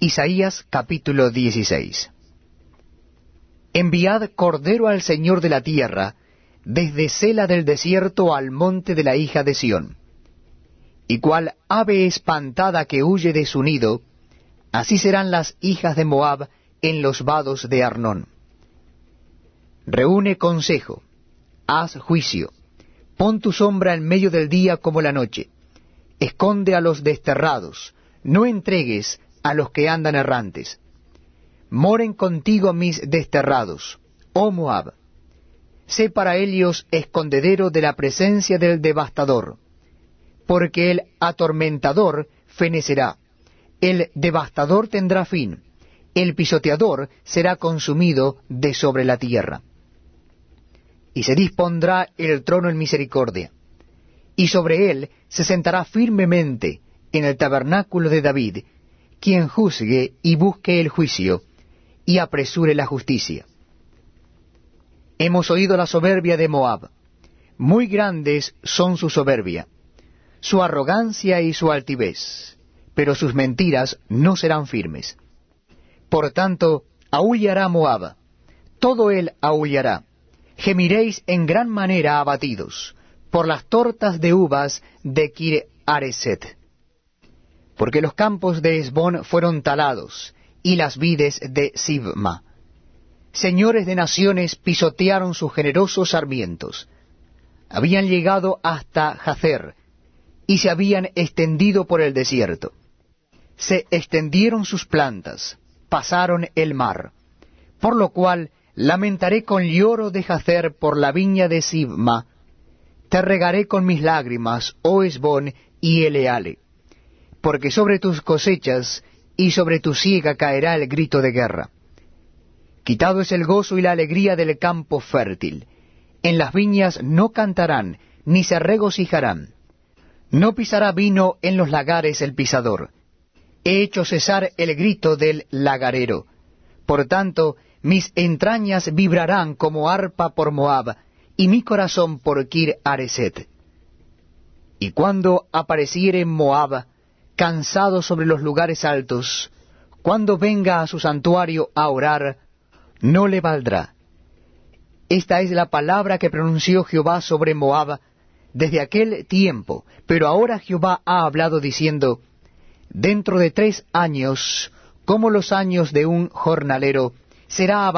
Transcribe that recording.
Isaías capítulo 16 Enviad cordero al Señor de la tierra, desde Sela del desierto al monte de la hija de Sión. Y cual ave espantada que huye de su nido, así serán las hijas de Moab en los vados de Arnón. Reúne consejo, haz juicio, pon tu sombra en medio del día como la noche, esconde a los desterrados, no entregues a los que andan errantes. Moren contigo mis desterrados, oh Moab. Sé para ellos escondedero de la presencia del devastador, porque el atormentador fenecerá, el devastador tendrá fin, el pisoteador será consumido de sobre la tierra y se dispondrá el trono en misericordia, y sobre él se sentará firmemente en el tabernáculo de David, quien juzgue y busque el juicio, y apresure la justicia. Hemos oído la soberbia de Moab, muy grandes son su soberbia, su arrogancia y su altivez, pero sus mentiras no serán firmes. Por tanto, aullará Moab, todo él aullará, gemiréis en gran manera abatidos por las tortas de uvas de Kir Areset. Porque los campos de Esbón fueron talados, y las vides de Sibma. Señores de naciones pisotearon sus generosos sarmientos. Habían llegado hasta Jacer, y se habían extendido por el desierto. Se extendieron sus plantas, pasaron el mar, por lo cual Lamentaré con lloro de Jacer por la viña de Sibma. Te regaré con mis lágrimas, oh Esbón y Eleale. Porque sobre tus cosechas y sobre tu siega caerá el grito de guerra. Quitado es el gozo y la alegría del campo fértil. En las viñas no cantarán, ni se regocijarán. No pisará vino en los lagares el pisador. He hecho cesar el grito del lagarero. Por tanto, mis entrañas vibrarán como arpa por Moab, y mi corazón por Kir Areset. Y cuando apareciere Moab, cansado sobre los lugares altos, cuando venga a su santuario a orar, no le valdrá. Esta es la palabra que pronunció Jehová sobre Moab desde aquel tiempo, pero ahora Jehová ha hablado diciendo, Dentro de tres años, como los años de un jornalero, será abatido